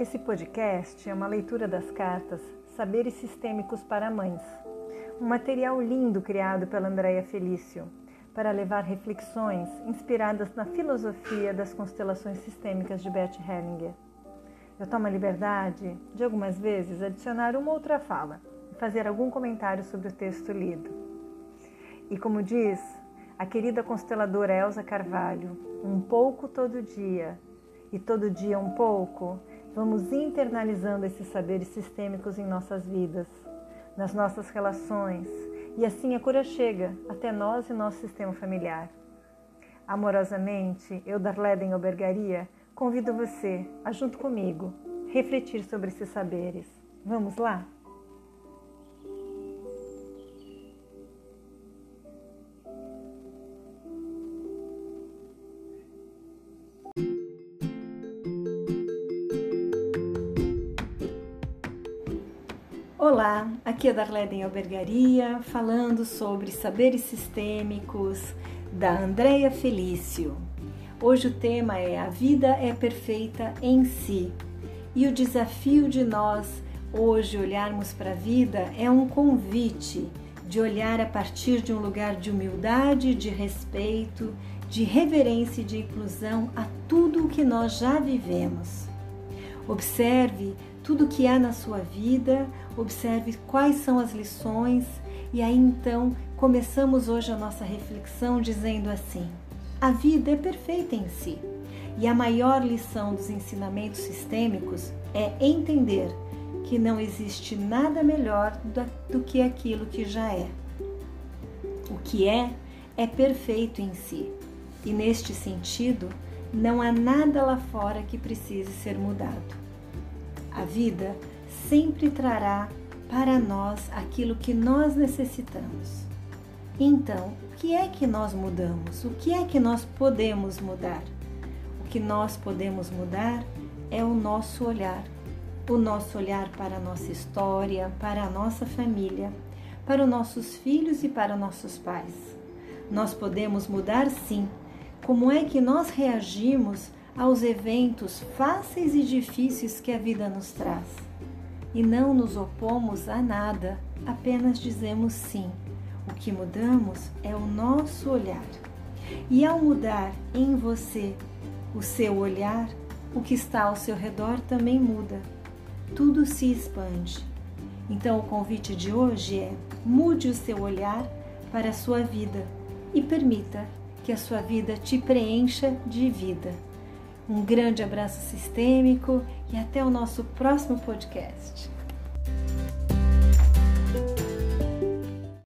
Esse podcast é uma leitura das cartas Saberes Sistêmicos para Mães, um material lindo criado pela Andrea Felício para levar reflexões inspiradas na filosofia das constelações sistêmicas de Bert Hellinger. Eu tomo a liberdade de algumas vezes adicionar uma outra fala e fazer algum comentário sobre o texto lido. E como diz a querida consteladora Elsa Carvalho, um pouco todo dia e todo dia um pouco, vamos internalizando esses saberes sistêmicos em nossas vidas, nas nossas relações, e assim a cura chega até nós e nosso sistema familiar. Amorosamente, eu, Darleden Albergaria, convido você a, junto comigo, refletir sobre esses saberes. Vamos lá? Olá, aqui é Darleden Albergaria, falando sobre saberes sistêmicos da Andrea Felício. Hoje o tema é A vida é perfeita em si. E o desafio de nós hoje olharmos para a vida é um convite de olhar a partir de um lugar de humildade, de respeito, de reverência e de inclusão a tudo o que nós já vivemos. Observe tudo que há na sua vida, observe quais são as lições e aí então começamos hoje a nossa reflexão dizendo assim: a vida é perfeita em si. E a maior lição dos ensinamentos sistêmicos é entender que não existe nada melhor do que aquilo que já é. O que é, é perfeito em si. E neste sentido, não há nada lá fora que precise ser mudado. A vida sempre trará para nós aquilo que nós necessitamos. Então, o que é que nós mudamos? O que é que nós podemos mudar? O que nós podemos mudar é o nosso olhar. O nosso olhar para a nossa história, para a nossa família, para os nossos filhos e para nossos pais. Nós podemos mudar sim. Como é que nós reagimos aos eventos fáceis e difíceis que a vida nos traz. E não nos opomos a nada, apenas dizemos sim. O que mudamos é o nosso olhar. E ao mudar em você o seu olhar, o que está ao seu redor também muda. Tudo se expande. Então o convite de hoje é: mude o seu olhar para a sua vida e permita que a sua vida te preencha de vida. Um grande abraço sistêmico e até o nosso próximo podcast.